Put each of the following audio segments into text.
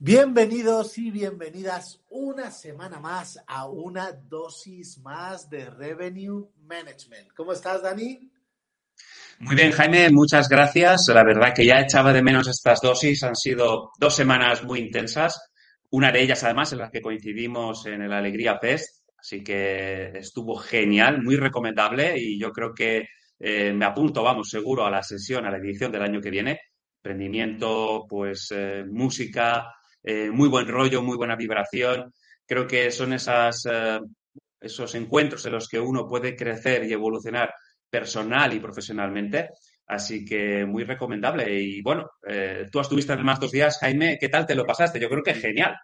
Bienvenidos y bienvenidas una semana más a una dosis más de Revenue Management. ¿Cómo estás, Dani? Muy bien, Jaime, muchas gracias. La verdad que ya echaba de menos estas dosis. Han sido dos semanas muy intensas. Una de ellas, además, en la que coincidimos en el Alegría Fest. Así que estuvo genial, muy recomendable y yo creo que eh, me apunto, vamos, seguro a la sesión, a la edición del año que viene. Emprendimiento, pues eh, música, eh, muy buen rollo, muy buena vibración. Creo que son esas, eh, esos encuentros en los que uno puede crecer y evolucionar personal y profesionalmente. Así que muy recomendable. Y bueno, eh, tú estuviste además dos días, Jaime, ¿qué tal te lo pasaste? Yo creo que genial.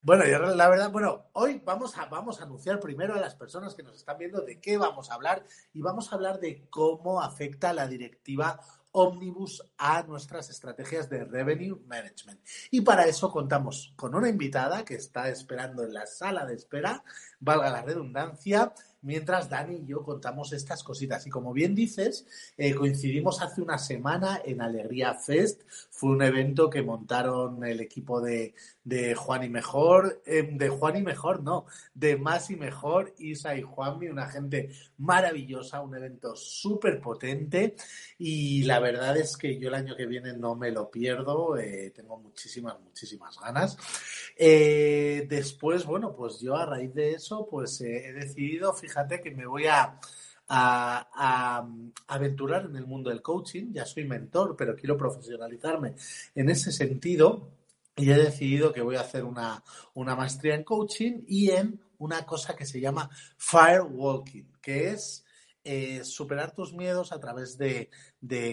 Bueno, yo la verdad, bueno, hoy vamos a, vamos a anunciar primero a las personas que nos están viendo de qué vamos a hablar y vamos a hablar de cómo afecta la directiva Omnibus a nuestras estrategias de revenue management. Y para eso contamos con una invitada que está esperando en la sala de espera, valga la redundancia, mientras Dani y yo contamos estas cositas. Y como bien dices, eh, coincidimos hace una semana en Alegría Fest. Fue un evento que montaron el equipo de, de Juan y Mejor, eh, de Juan y Mejor, no, de Más y Mejor, Isa y Juanmi, una gente maravillosa, un evento súper potente. Y la verdad es que yo el año que viene no me lo pierdo, eh, tengo muchísimas, muchísimas ganas. después, bueno, pues yo a raíz de eso, pues he decidido, fíjate que me voy a, aventurar en el mundo del coaching. Ya soy mentor, pero quiero profesionalizarme en ese sentido. Y he decidido que voy a hacer una, una maestría en coaching y en una cosa que se llama firewalking, que es eh, superar tus miedos a través de,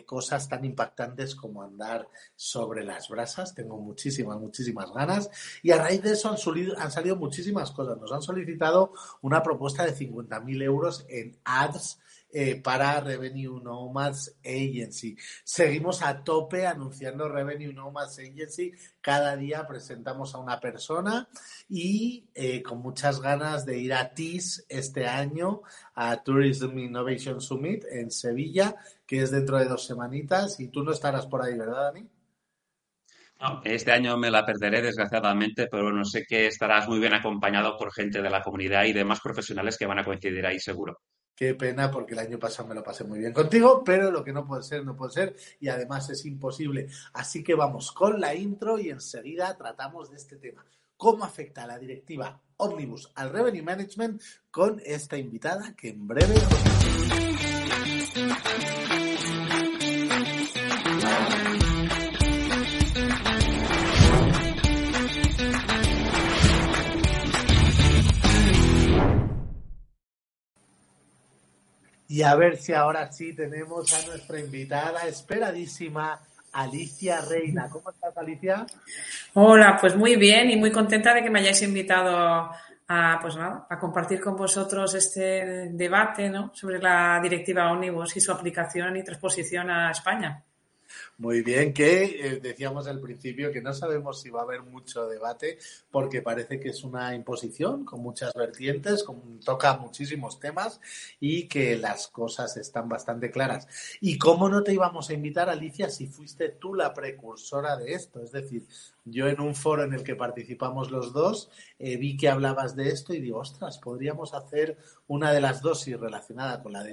cosas tan impactantes como andar sobre las brasas. Tengo muchísimas, muchísimas ganas. Y a raíz de eso han, han salido muchísimas cosas. Nos han solicitado una propuesta de 50.000 euros en ads eh, para Revenue Nomads Agency. Seguimos a tope anunciando Revenue Nomads Agency. Cada día presentamos a una persona y eh, con muchas ganas de ir a TIS este año, a Tourism Innovation Summit en Sevilla, que es dentro de dos semanitas. Y tú no estarás por ahí, ¿verdad, Dani? este año me la perderé, desgraciadamente, pero no sé que estarás muy bien acompañado por gente de la comunidad y demás profesionales que van a coincidir ahí, seguro. Qué pena porque el año pasado me lo pasé muy bien contigo, pero lo que no puede ser, no puede ser y además es imposible. Así que vamos con la intro y enseguida tratamos de este tema. ¿Cómo afecta la directiva Omnibus al Revenue Management con esta invitada que en breve... Y a ver si ahora sí tenemos a nuestra invitada esperadísima, Alicia Reina. ¿Cómo estás, Alicia? Hola, pues muy bien y muy contenta de que me hayáis invitado a, pues a compartir con vosotros este debate sobre la directiva Omnibus y su aplicación y transposición a España. Muy bien, que eh, decíamos al principio que no sabemos si va a haber mucho debate porque parece que es una imposición con muchas vertientes, toca muchísimos temas y que las cosas están bastante claras. ¿Y cómo no te íbamos a invitar, Alicia, si fuiste tú la precursora de esto? Es decir, yo en un foro en el que participamos los dos eh, vi que hablabas de esto y digo, ostras, podríamos hacer una de las dosis relacionada con la,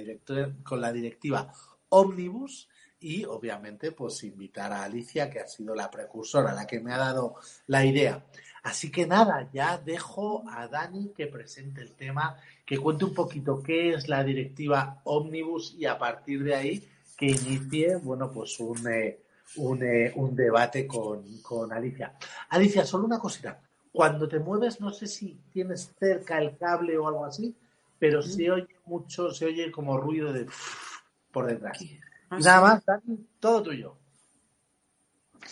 con la directiva Omnibus y obviamente pues invitar a Alicia, que ha sido la precursora, la que me ha dado la idea. Así que nada, ya dejo a Dani que presente el tema, que cuente un poquito qué es la directiva Omnibus y a partir de ahí que inicie, bueno, pues un, eh, eh, un, debate con, con Alicia. Alicia, solo una cosita. Cuando te mueves, no sé si tienes cerca el cable o algo así, pero se oye mucho, se oye como ruido de por detrás. Ah, nada más, todo tuyo.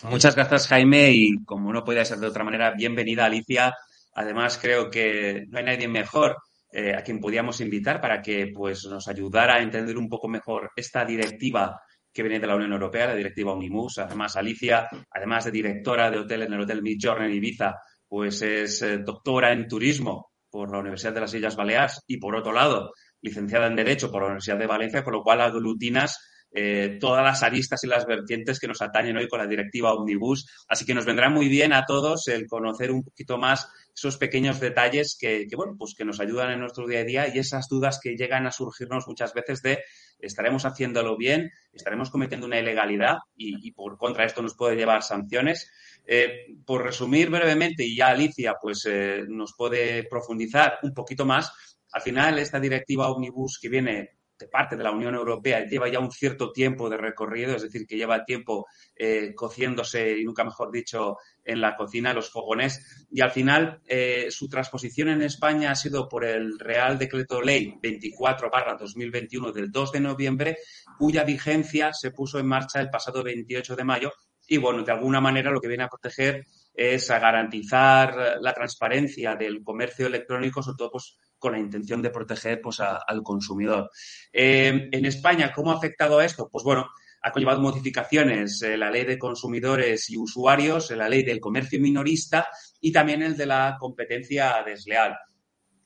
Muchas gracias, Jaime, y como no puede ser de otra manera, bienvenida, Alicia. Además, creo que no hay nadie mejor eh, a quien podíamos invitar para que pues, nos ayudara a entender un poco mejor esta directiva que viene de la Unión Europea, la directiva Unimus. Además, Alicia, además de directora de hotel en el Hotel Midjourney en Ibiza, pues es eh, doctora en turismo por la Universidad de las Islas Baleares y, por otro lado, licenciada en Derecho por la Universidad de Valencia, con lo cual aglutinas eh, todas las aristas y las vertientes que nos atañen hoy con la directiva Omnibus. Así que nos vendrá muy bien a todos el conocer un poquito más esos pequeños detalles que, bueno, pues que nos ayudan en nuestro día a día y esas dudas que llegan a surgirnos muchas veces de estaremos haciéndolo bien, estaremos cometiendo una ilegalidad y, por contra esto nos puede llevar sanciones. Eh, por resumir brevemente, y ya Alicia pues eh, nos puede profundizar un poquito más, al final esta directiva Omnibus que viene parte de la Unión Europea lleva ya un cierto tiempo de recorrido, es decir, que lleva tiempo eh, cociéndose, y nunca mejor dicho, en la cocina, los fogones, y al final eh, su transposición en España ha sido por el Real Decreto Ley 24-2021 del 2 de noviembre, cuya vigencia se puso en marcha el pasado 28 de mayo, y bueno, de alguna manera lo que viene a proteger es a garantizar la transparencia del comercio electrónico, sobre todo pues, con la intención de proteger pues, al consumidor. Eh, en España, ¿cómo ha afectado esto? Pues bueno, ha conllevado modificaciones en la ley de consumidores y usuarios, en la ley del comercio minorista y también el de la competencia desleal.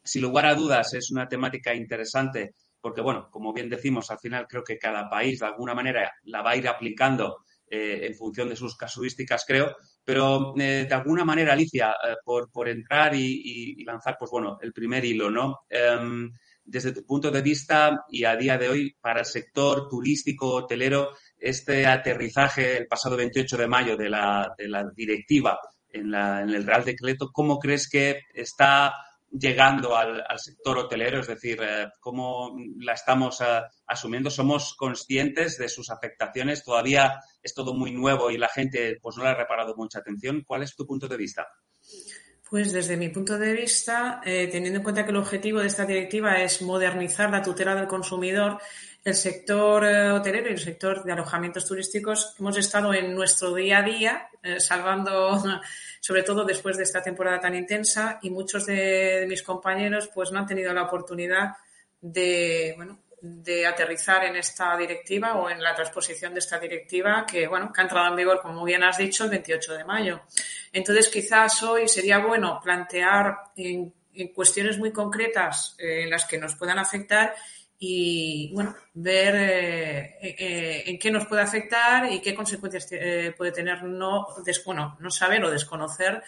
Sin lugar a dudas, es una temática interesante porque, bueno, como bien decimos, al final creo que cada país de alguna manera la va a ir aplicando eh, en función de sus casuísticas, creo, pero eh, de alguna manera, Alicia, eh, por, entrar y, lanzar, pues bueno, el primer hilo, ¿no? Em, desde tu punto de vista y a día de hoy, para el sector turístico, hotelero, este aterrizaje el pasado 28 de mayo de la, de la directiva en, la, en el Real Decreto, ¿cómo crees que está llegando al, sector hotelero, es decir, eh, cómo la estamos eh, asumiendo. Somos conscientes de sus afectaciones. Todavía es todo muy nuevo y la gente pues no le ha reparado mucha atención. ¿Cuál es tu punto de vista? Pues desde mi punto de vista, eh, teniendo en cuenta que el objetivo de esta directiva es modernizar la tutela del consumidor, el sector hotelero y el sector de alojamientos turísticos hemos estado en nuestro día a día salvando sobre todo después de esta temporada tan intensa y muchos de, mis compañeros pues no han tenido la oportunidad de, bueno, de aterrizar en esta directiva o en la transposición de esta directiva que, bueno, que ha entrado en vigor, como bien has dicho, el 28 de mayo. Entonces, quizás hoy sería bueno plantear en, cuestiones muy concretas eh, en las que nos puedan afectar y bueno, ver eh, eh, en qué nos puede afectar y qué consecuencias eh, puede tener no, bueno, no saber o desconocer,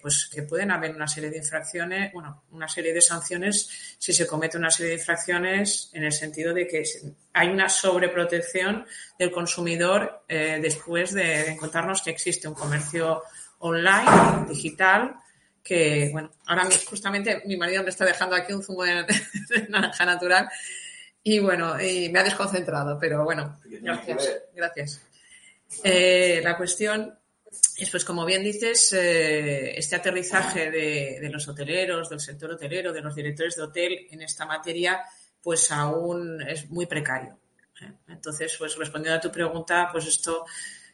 pues que pueden haber una serie de infracciones, bueno, una serie de sanciones si se comete una serie de infracciones en el sentido de que hay una sobreprotección del consumidor después de encontrarnos que existe un comercio online, digital, que, bueno, ahora justamente mi marido me está dejando aquí un zumo de, naranja natural y bueno, y me ha desconcentrado, pero bueno, gracias, gracias. Eh, la cuestión es, pues como bien dices, eh, este aterrizaje de, los hoteleros, del sector hotelero, de los directores de hotel en esta materia, pues aún es muy precario. ¿eh? Entonces, pues respondiendo a tu pregunta, pues esto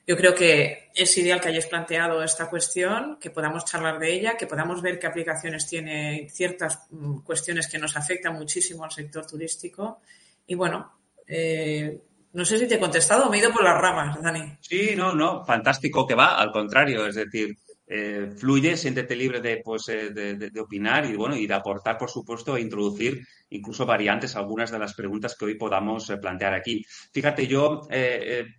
yo creo que es ideal que hayáis planteado esta cuestión, que podamos charlar de ella, que podamos ver qué aplicaciones tiene ciertas mm, cuestiones que nos afectan muchísimo al sector turístico. Y bueno, eh, no sé si te he contestado o me he ido por las ramas, Dani. Sí, no, no, fantástico que va, al contrario, es decir, eh, fluye, siéntete libre de, pues, eh, de, opinar y, bueno, y de aportar, por supuesto, e introducir incluso variantes a algunas de las preguntas que hoy podamos eh, plantear aquí. Fíjate, yo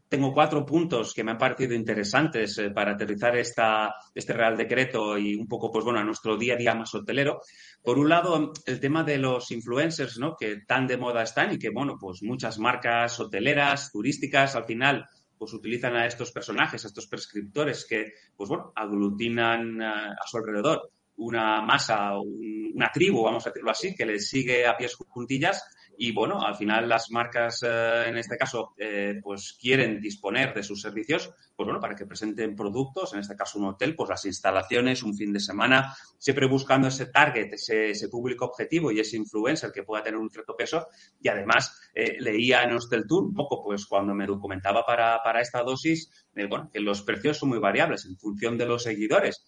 tengo cuatro puntos que me han parecido interesantes para aterrizar esta, este Real Decreto y un poco, pues bueno, a nuestro día a día más hotelero. Por un lado, el tema de los influencers, ¿no? Que tan de moda están y que, bueno, pues muchas marcas hoteleras, turísticas, al final pues utilizan a estos personajes, a estos prescriptores que, pues bueno, aglutinan eh, a, su alrededor una masa, una tribu, vamos a decirlo así, que les sigue a pies juntillas y bueno, al final las marcas, eh, en este caso, eh, pues quieren disponer de sus servicios, pues bueno, para que presenten productos, en este caso un hotel, pues las instalaciones, un fin de semana, siempre buscando ese target, ese, público objetivo y ese influencer que pueda tener un cierto peso. Y además, eh, leía en Hostel Tour un poco, pues cuando me documentaba para, para esta dosis, bueno, que los precios son muy variables en función de los seguidores.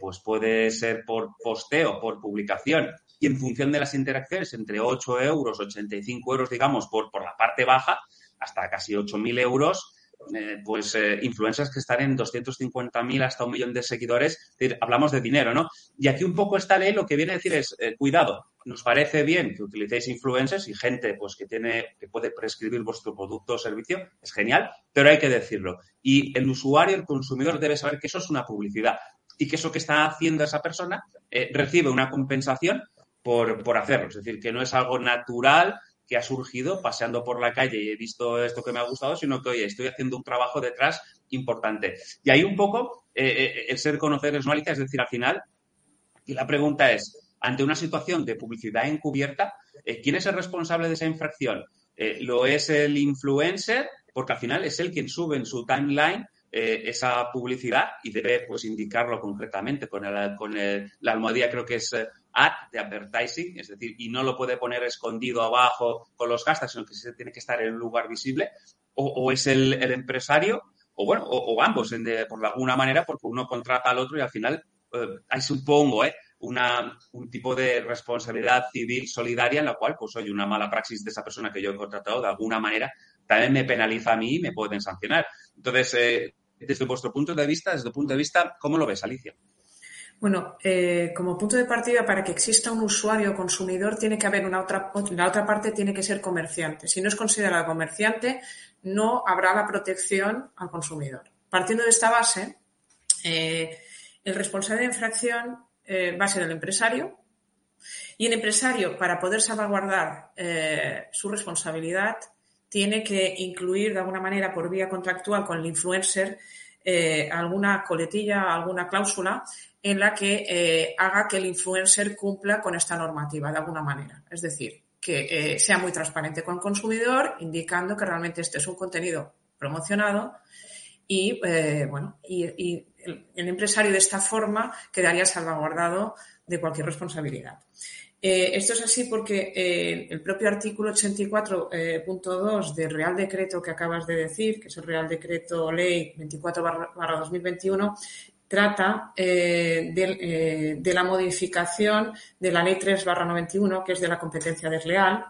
pues puede ser por posteo, por publicación, y en función de las interacciones, entre 8 euros, 85 euros, digamos, por, por la parte baja, hasta casi 8.000 euros, eh, pues eh, influencers que están en 250.000 hasta un millón de seguidores. hablamos de dinero, ¿no? Y aquí un poco esta ley lo que viene a decir es, eh, cuidado, nos parece bien que utilicéis influencers y gente pues que tiene, que puede prescribir vuestro producto o servicio, es genial, pero hay que decirlo. Y el usuario, el consumidor debe saber que eso es una publicidad y que eso que está haciendo esa persona recibe una compensación por, por hacerlo. Es decir, que no es algo natural que ha surgido paseando por la calle y he visto esto que me ha gustado, sino que, oye, estoy haciendo un trabajo detrás importante. Y ahí un poco eh, eh, el ser conocer es es decir, al final, y la pregunta es, ante una situación de publicidad encubierta, eh, ¿quién es el responsable de esa infracción? ¿Lo es el influencer? Porque al final es él quien sube en su timeline esa publicidad y debe pues indicarlo concretamente con, el, con la almohadilla creo que es ad de advertising, es decir, y no lo puede poner escondido abajo con los hashtags, sino que se tiene que estar en un lugar visible, o, es el, empresario, o bueno, o, ambos, por alguna manera, porque uno contrata al otro y al final eh, supongo, eh, una, un tipo de responsabilidad civil solidaria en la cual, pues, oye, una mala praxis de esa persona que yo he contratado, de alguna manera, también me penaliza a mí y me pueden sancionar. Entonces, eh, desde vuestro punto de vista, desde tu punto de vista, ¿cómo lo ves, Alicia? Bueno, eh, como punto de partida, para que exista un usuario o consumidor, tiene que haber una otra, la otra parte tiene que ser comerciante. Si no es considerado comerciante, no habrá la protección al consumidor. Partiendo de esta base, eh, el responsable de infracción eh, va a ser el empresario y el empresario, para poder salvaguardar su responsabilidad, tiene que incluir de alguna manera por vía contractual con el influencer alguna coletilla, alguna cláusula en la que eh, haga que el influencer cumpla con esta normativa de alguna manera. Es decir, que eh, sea muy transparente con el consumidor, indicando que realmente este es un contenido promocionado y, eh, bueno, y, el, empresario de esta forma quedaría salvaguardado de cualquier responsabilidad. Esto es así porque el propio artículo 84.2 del Real Decreto que acabas de decir, que es el Real Decreto Ley 24-2021, trata eh, eh, de, la modificación de la Ley 3 91, que es de la competencia desleal.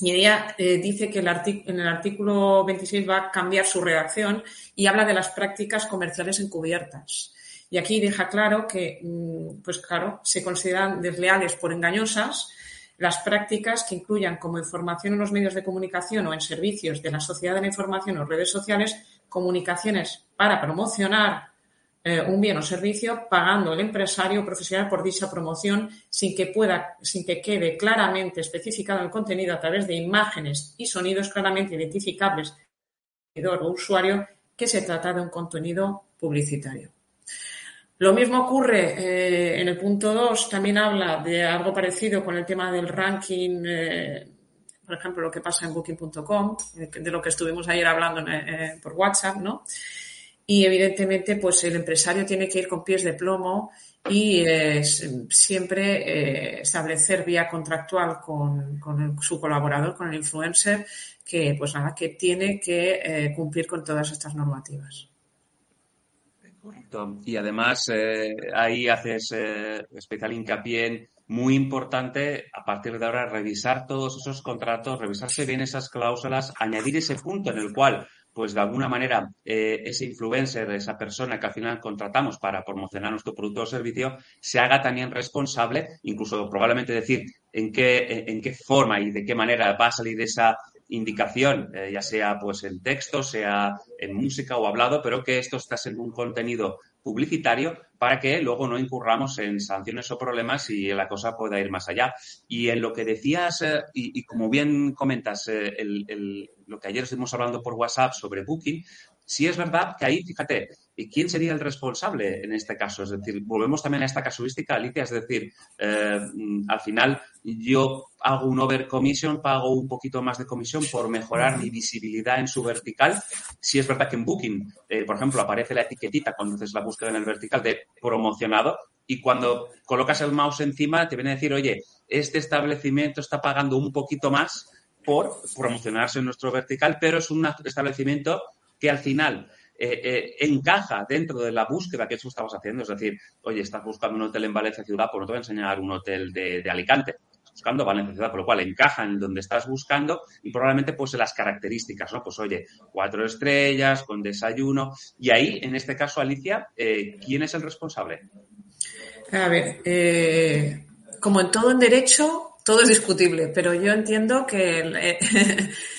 Y ella eh, dice que en el artículo 26 va a cambiar su redacción y habla de las prácticas comerciales encubiertas. Y aquí deja claro que, mm, pues claro, se consideran desleales por engañosas las prácticas que incluyan como información en los medios de comunicación o en servicios de la sociedad de la información o redes sociales comunicaciones para promocionar eh, un bien o servicio pagando el empresario profesional por dicha promoción sin que pueda, sin que quede claramente especificado el contenido a través de imágenes y sonidos claramente identificables o usuario que se trata de un contenido publicitario. Lo mismo ocurre eh, en el punto 2, también habla de algo parecido con el tema del ranking, eh, por ejemplo, lo que pasa en booking.com, de lo que estuvimos ayer hablando por WhatsApp, ¿no? y evidentemente pues el empresario tiene que ir con pies de plomo y eh, siempre eh, establecer vía contractual con, su colaborador, con el influencer, que pues nada, que tiene que eh, cumplir con todas estas normativas. Y además ahí haces especial hincapié en muy importante a partir de ahora revisar todos esos contratos, revisarse bien esas cláusulas, añadir ese punto en el cual pues de alguna manera eh, ese influencer, esa persona que al final contratamos para promocionar nuestro producto o servicio, se haga también responsable, incluso probablemente decir en qué, en qué forma y de qué manera va a salir esa indicación, eh, ya sea pues en texto, sea en música o hablado, pero que esto está en un contenido publicitario para que luego no incurramos en sanciones o problemas y la cosa pueda ir más allá. Y en lo que decías, eh, y, como bien comentas, eh, lo que ayer estuvimos hablando por WhatsApp sobre Booking, sí es verdad que ahí, fíjate, ¿Y quién sería el responsable en este caso? Es decir, volvemos también a esta casuística, Alicia, es decir, eh, al final yo hago un overcommission, pago un poquito más de comisión por mejorar mi visibilidad en su vertical. Si es verdad que en Booking, eh, por ejemplo, aparece la etiquetita cuando haces la búsqueda en el vertical de promocionado y cuando colocas el mouse encima te viene a decir, oye, este establecimiento está pagando un poquito más por promocionarse en nuestro vertical, pero es un establecimiento que al final eh, eh, encaja dentro de la búsqueda que eso estamos haciendo. Es decir, oye, estás buscando un hotel en Valencia Ciudad, pues no te voy a enseñar un hotel de, Alicante. Estás buscando Valencia Ciudad, por lo cual encaja en donde estás buscando y probablemente pues las características, ¿no? Pues oye, cuatro estrellas, con desayuno. Y ahí, en este caso, Alicia, eh, ¿quién es el responsable? A ver, como en todo en derecho, todo es discutible, pero yo entiendo que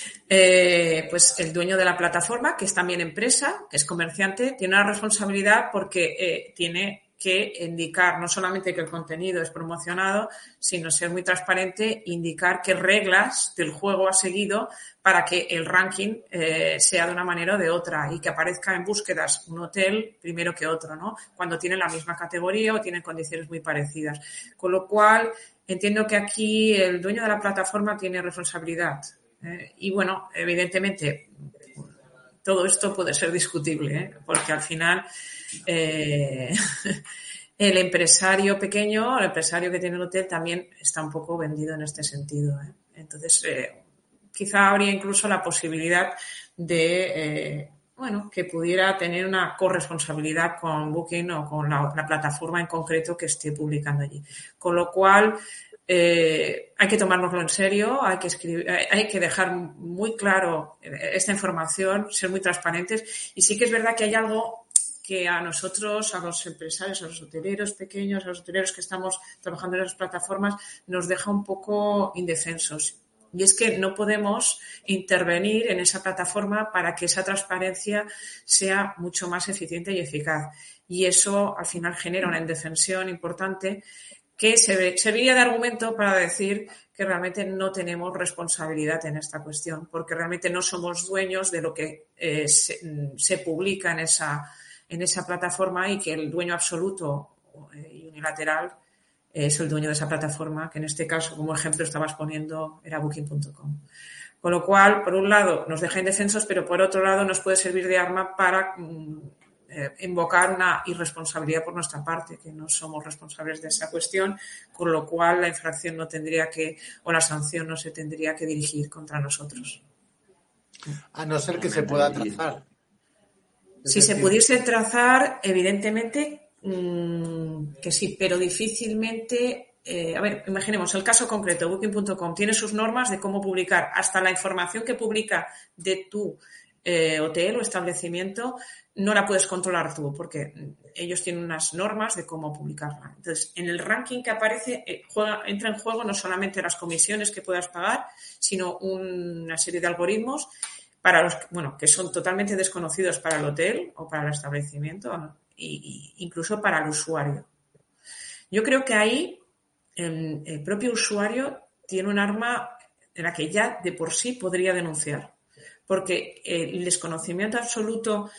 pues el dueño de la plataforma, que es también empresa, que es comerciante, tiene una responsabilidad porque eh, tiene que indicar no solamente que el contenido es promocionado, sino ser muy transparente, indicar qué reglas del juego ha seguido para que el ranking eh, sea de una manera o de otra y que aparezca en búsquedas un hotel primero que otro, ¿no? Cuando tienen la misma categoría o tienen condiciones muy parecidas. Con lo cual, entiendo que aquí el dueño de la plataforma tiene responsabilidad eh, y bueno, evidentemente, todo esto puede ser discutible, ¿eh? porque al final eh, el empresario pequeño, el empresario que tiene el hotel también está un poco vendido en este sentido. Entonces, quizá habría incluso la posibilidad de, bueno, que pudiera tener una corresponsabilidad con Booking o con la plataforma en concreto que esté publicando allí. Con lo cual, eh, hay que tomárnoslo en serio, hay que, escribir, hay que dejar muy claro esta información, ser muy transparentes. Y sí que es verdad que hay algo que a nosotros, a los empresarios, a los hoteleros pequeños, a los hoteleros que estamos trabajando en las plataformas, nos deja un poco indefensos. Y es que no podemos intervenir en esa plataforma para que esa transparencia sea mucho más eficiente y eficaz. Y eso al final genera una indefensión importante que serviría de argumento para decir que realmente no tenemos responsabilidad en esta cuestión, porque realmente no somos dueños de lo que eh, se, publica en esa, en esa plataforma y que el dueño absoluto eh, y unilateral es el dueño de esa plataforma, que en este caso, como ejemplo, estabas poniendo, era booking.com. Con lo cual, por un lado, nos deja indefensos, pero por otro lado, nos puede servir de arma para mm, eh, invocar una irresponsabilidad por nuestra parte, que no somos responsables de esa cuestión, con lo cual la infracción no tendría que, o la sanción no se tendría que dirigir contra nosotros. A no ser que se pueda trazar. Si se pudiese trazar, evidentemente mm, que sí, pero difícilmente eh, a ver, imaginemos el caso concreto, Booking.com tiene sus normas de cómo publicar, hasta la información que publica de tu eh, hotel o establecimiento no la puedes controlar tú porque ellos tienen unas normas de cómo publicarla. Entonces, en el ranking que aparece, eh, entra en juego no solamente las comisiones que puedas pagar, sino una serie de algoritmos para los, bueno, que son totalmente desconocidos para el hotel o para el establecimiento e incluso para el usuario. Yo creo que ahí el, el propio usuario tiene un arma en la que ya de por sí podría denunciar porque el desconocimiento absoluto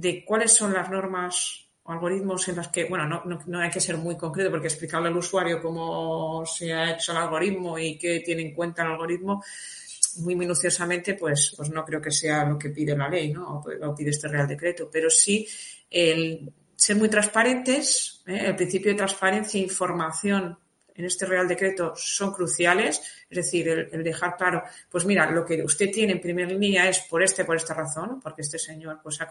de cuáles son las normas o algoritmos en las que, bueno, no, hay que ser muy concreto porque explicarle al usuario cómo se ha hecho el algoritmo y qué tiene en cuenta el algoritmo muy minuciosamente, pues, pues no creo que sea lo que pide la ley, ¿no? O, pide este Real Decreto, pero sí el ser muy transparentes, ¿eh? el principio de transparencia e información en este Real Decreto son cruciales, es decir, el, dejar claro, pues mira, lo que usted tiene en primera línea es por este, por esta razón, porque este señor pues ha,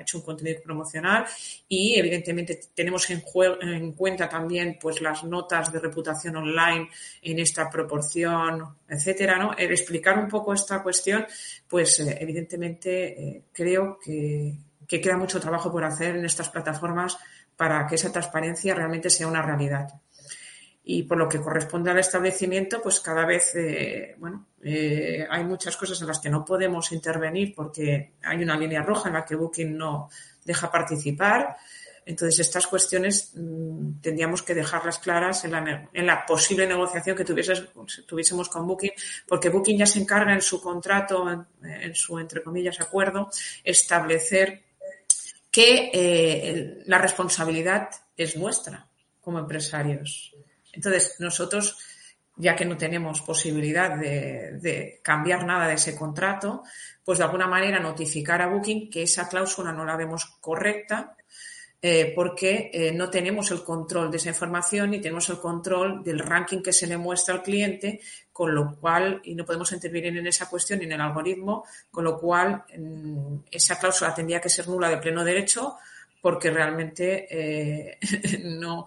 hecho un contenido promocional y evidentemente tenemos en, en, cuenta también pues las notas de reputación online en esta proporción, etcétera, ¿no? Explicar un poco esta cuestión, pues eh, evidentemente eh, creo que, que queda mucho trabajo por hacer en estas plataformas para que esa transparencia realmente sea una realidad y por lo que corresponde al establecimiento, pues cada vez, eh, bueno, eh, hay muchas cosas en las que no podemos intervenir porque hay una línea roja en la que Booking no deja participar. Entonces, estas cuestiones mm, tendríamos que dejarlas claras en la, posible negociación que tuviésemos con Booking, porque Booking ya se encarga en su contrato, en, su, entre comillas, acuerdo, establecer que eh, la responsabilidad es nuestra como empresarios. Entonces, nosotros, ya que no tenemos posibilidad de cambiar nada de ese contrato, pues de alguna manera notificar a Booking que esa cláusula no la vemos correcta eh, porque eh, no tenemos el control de esa información ni tenemos el control del ranking que se le muestra al cliente, con lo cual, y no podemos intervenir en esa cuestión ni en el algoritmo, con lo cual esa cláusula tendría que ser nula de pleno derecho porque realmente eh, no,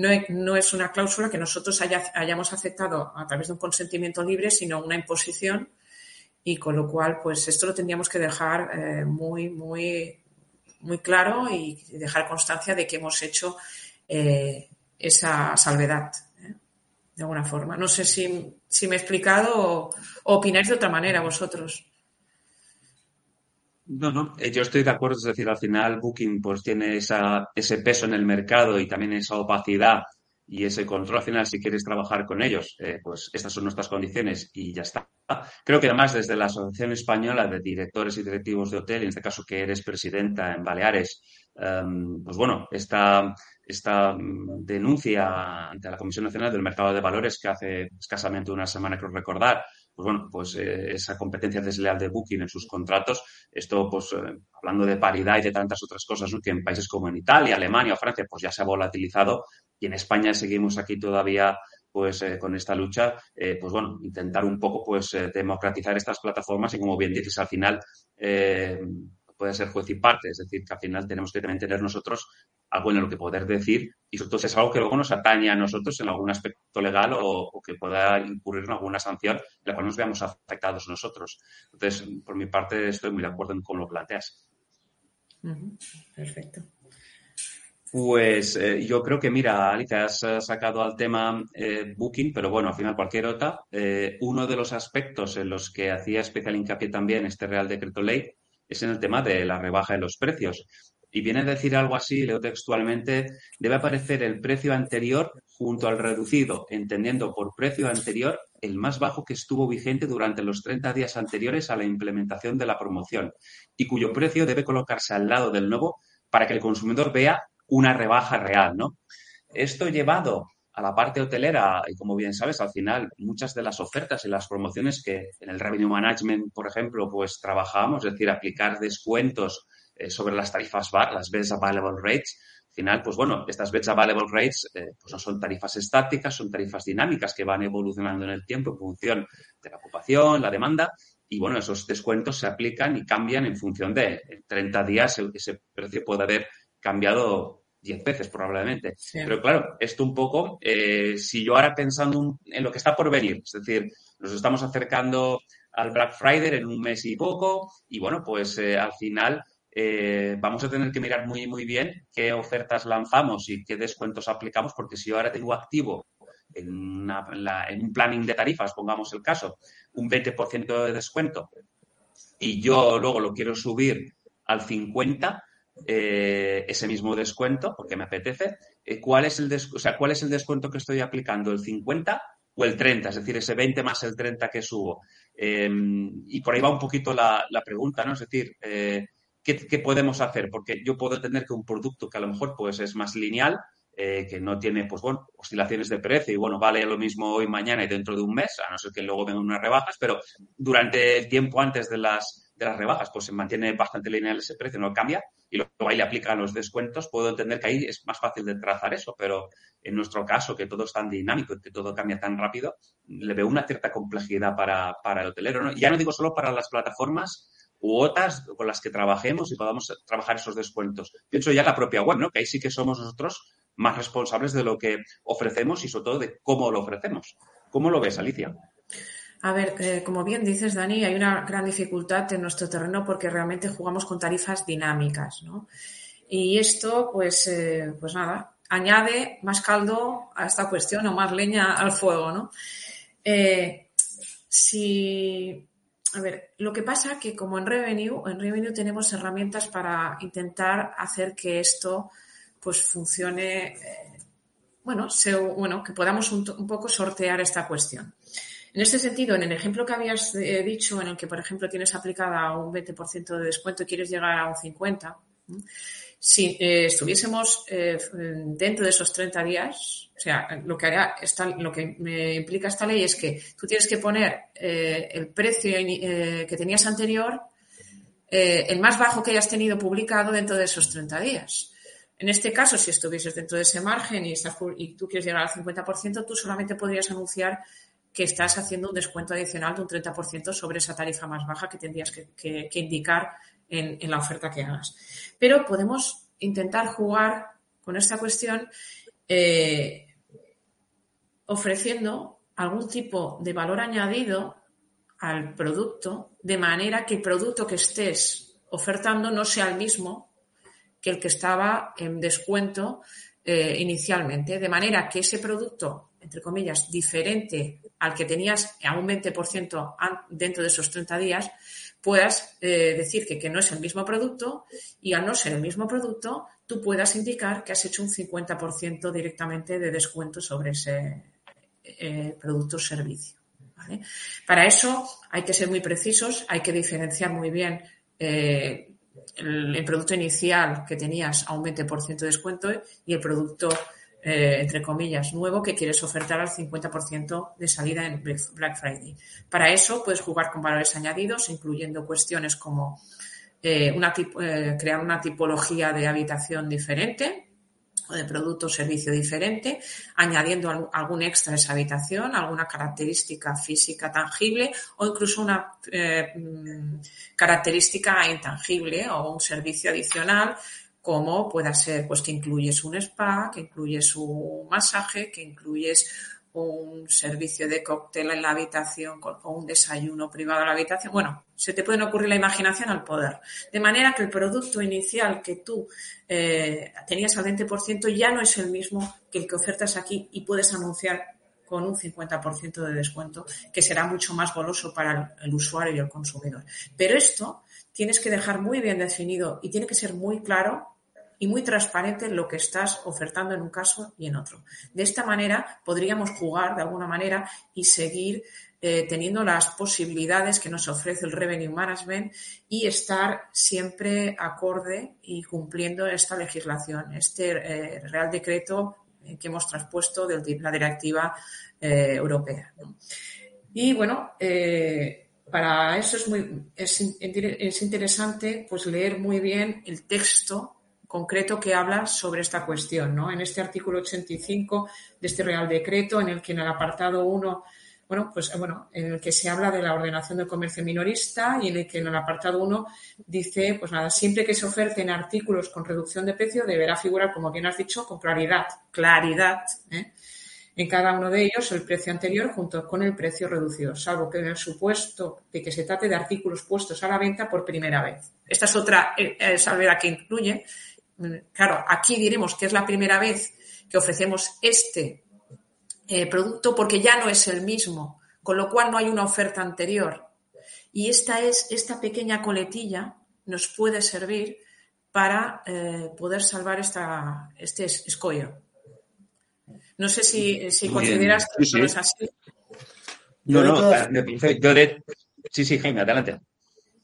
no, es una cláusula que nosotros hayamos aceptado a través de un consentimiento libre, sino una imposición y con lo cual, pues esto lo tendríamos que dejar muy, muy muy claro y dejar constancia de que hemos hecho eh, esa salvedad, ¿eh? de alguna forma. No sé si, si me he explicado o, opináis de otra manera vosotros. No, no, eh, yo estoy de acuerdo, es decir, al final Booking pues tiene esa, ese peso en el mercado y también esa opacidad y ese control final, si quieres trabajar con ellos, pues estas son nuestras condiciones y ya está. Creo que además desde la Asociación Española de Directores y Directivos de Hotel, en este caso que eres presidenta en Baleares, em, pues bueno, esta, esta denuncia ante la Comisión Nacional del Mercado de Valores que hace escasamente una semana, creo recordar, pues bueno, pues eh, esa competencia desleal de Booking en sus contratos, esto pues eh, hablando de paridad y de tantas otras cosas, que en países como en Italia, Alemania o Francia, pues ya se ha volatilizado. Y en España seguimos aquí todavía pues eh, con esta lucha, pues bueno, intentar un poco pues democratizar estas plataformas y como bien dices, al final puede ser juez y parte, es decir, que al final tenemos que también tener nosotros algo en lo que poder decir y sobre todo si es algo que luego nos atañe a nosotros en algún aspecto legal o, que pueda incurrir en alguna sanción en la cual nos veamos afectados nosotros. Entonces, por mi parte, estoy muy de acuerdo en cómo lo planteas. Perfecto. Pues eh, yo creo que, mira, Alicia, has sacado al tema eh, Booking, pero bueno, al final cualquier otra. Eh, uno de los aspectos en los que hacía especial hincapié también este Real Decreto Ley es en el tema de la rebaja de los precios. Y viene a decir algo así, leo textualmente, debe aparecer el precio anterior junto al reducido, entendiendo por precio anterior el más bajo que estuvo vigente durante los 30 días anteriores a la implementación de la promoción y cuyo precio debe colocarse al lado del nuevo para que el consumidor vea una rebaja real, ¿no? Esto llevado a la parte hotelera, y como bien sabes, al final muchas de las ofertas y las promociones que en el Revenue Management, por ejemplo, pues trabajamos, es decir, aplicar descuentos eh, sobre las tarifas bar, las Best Available Rates, al final, pues bueno, estas Best Available Rates eh, pues no son tarifas estáticas, son tarifas dinámicas que van evolucionando en el tiempo en función de la ocupación, la demanda, y bueno, esos descuentos se aplican y cambian en función de 30 días, ese precio puede haber cambiado 10 veces probablemente. Pero claro, esto un poco, eh, si yo ahora pensando en lo que está por venir, es decir, nos estamos acercando al Black Friday en un mes y poco y bueno, pues eh, al final eh, vamos a tener que mirar muy, muy bien qué ofertas lanzamos y qué descuentos aplicamos, porque si yo ahora tengo activo en, un planning de tarifas, pongamos el caso, un 20% de descuento y yo luego lo quiero subir al 50%, eh, ese mismo descuento, porque me apetece, eh, ¿cuál, es el o sea, ¿cuál es el descuento que estoy aplicando? ¿El 50 o el 30? Es decir, ese 20 más el 30 que subo. Em, y por ahí va un poquito la, pregunta, ¿no? Es decir, eh, ¿qué, podemos hacer? Porque yo puedo tener que un producto que a lo mejor pues, es más lineal, que no tiene, pues bueno, oscilaciones de precio y bueno, vale lo mismo hoy, mañana y dentro de un mes, a no ser que luego vengan unas rebajas, pero durante el tiempo antes de las, de las rebajas, pues se mantiene bastante lineal ese precio, no cambia y luego ahí le aplican los descuentos, puedo entender que ahí es más fácil de trazar eso, pero en nuestro caso, que todo es tan dinámico que todo cambia tan rápido, le veo una cierta complejidad para, el hotelero. ¿no? Ya no digo solo para las plataformas u otras con las que trabajemos y podamos trabajar esos descuentos. Pienso ya la propia web, ¿no? que ahí sí que somos nosotros más responsables de lo que ofrecemos y sobre todo de cómo lo ofrecemos. ¿Cómo lo ves, Alicia? A ver, eh, como bien dices, Dani, hay una gran dificultad en nuestro terreno porque realmente jugamos con tarifas dinámicas, ¿no? Y esto, pues, eh, pues nada, añade más caldo a esta cuestión o más leña al fuego, ¿no? Eh, si, a ver, lo que pasa que como en Revenue, en Revenue tenemos herramientas para intentar hacer que esto pues funcione, eh, bueno, bueno, que podamos un, poco sortear esta cuestión. En este sentido, en el ejemplo que habías eh, dicho, en el que, por ejemplo, tienes aplicada un 20% de descuento y quieres llegar a un 50%, si eh, estuviésemos dentro de esos 30 días, o sea, lo que hará lo que me implica esta ley es que tú tienes que poner el precio que tenías anterior, el más bajo que hayas tenido publicado dentro de esos 30 días. En este caso, si estuvieses dentro de ese margen y, y tú quieres llegar al 50%, tú solamente podrías anunciar que estás haciendo un descuento adicional de un 30% sobre esa tarifa más baja que tendrías que, indicar en, la oferta que hagas. Pero podemos intentar jugar con esta cuestión eh, ofreciendo algún tipo de valor añadido al producto, de manera que el producto que estés ofertando no sea el mismo que el que estaba en descuento eh, inicialmente. De manera que ese producto, entre comillas, diferente al que tenías a un 20% dentro de esos 30 días, puedas eh, decir que, que, no es el mismo producto y al no ser el mismo producto, tú puedas indicar que has hecho un 50% directamente de descuento sobre ese eh, producto o servicio. Para eso hay que ser muy precisos, hay que diferenciar muy bien el, producto inicial que tenías a un 20% de descuento y el producto, eh, entre comillas, nuevo que quieres ofertar al 50% de salida en Black Friday. Para eso puedes jugar con valores añadidos, incluyendo cuestiones como eh, eh, crear una tipología de habitación diferente, de producto o servicio diferente, añadiendo algún extra a esa habitación, alguna característica física tangible o incluso una mm, característica intangible o un servicio adicional como pueda ser pues que incluyes un spa, que incluyes un masaje, que incluyes un servicio de cóctel en la habitación o un desayuno privado en la habitación. Bueno, se te puede ocurrir la imaginación al poder. De manera que el producto inicial que tú eh, tenías al 20% ya no es el mismo que el que ofertas aquí y puedes anunciar con un 50% de descuento, que será mucho más goloso para el usuario y el consumidor. Pero esto tienes que dejar muy bien definido y tiene que ser muy claro y muy transparente lo que estás ofertando en un caso y en otro. De esta manera podríamos jugar de alguna manera y seguir eh, teniendo las posibilidades que nos ofrece el Revenue Management y estar siempre acorde y cumpliendo esta legislación, este eh, Real Decreto que hemos traspuesto de la Directiva eh, Europea. Y bueno, para eso es, muy, es, es interesante pues, leer muy bien el texto concreto que habla sobre esta cuestión, ¿no? En este artículo 85 de este Real Decreto, en el que en el apartado 1, bueno, pues bueno, en el que se habla de la ordenación del comercio minorista y en el que en el apartado 1 dice, pues nada, siempre que se oferten artículos con reducción de precio deberá figurar, como bien has dicho, con claridad, claridad, ¿eh? en cada uno de ellos el precio anterior junto con el precio reducido, salvo que en el supuesto de que se trate de artículos puestos a la venta por primera vez. Esta es otra eh, salvedad que incluye Claro, aquí diremos que es la primera vez que ofrecemos este eh, producto porque ya no es el mismo, con lo cual no hay una oferta anterior. Y esta es esta pequeña coletilla nos puede servir para eh, poder salvar esta, este escollo. No sé si, consideras que eso es así. No, no, yo de... Sí, sí, Jaime, adelante.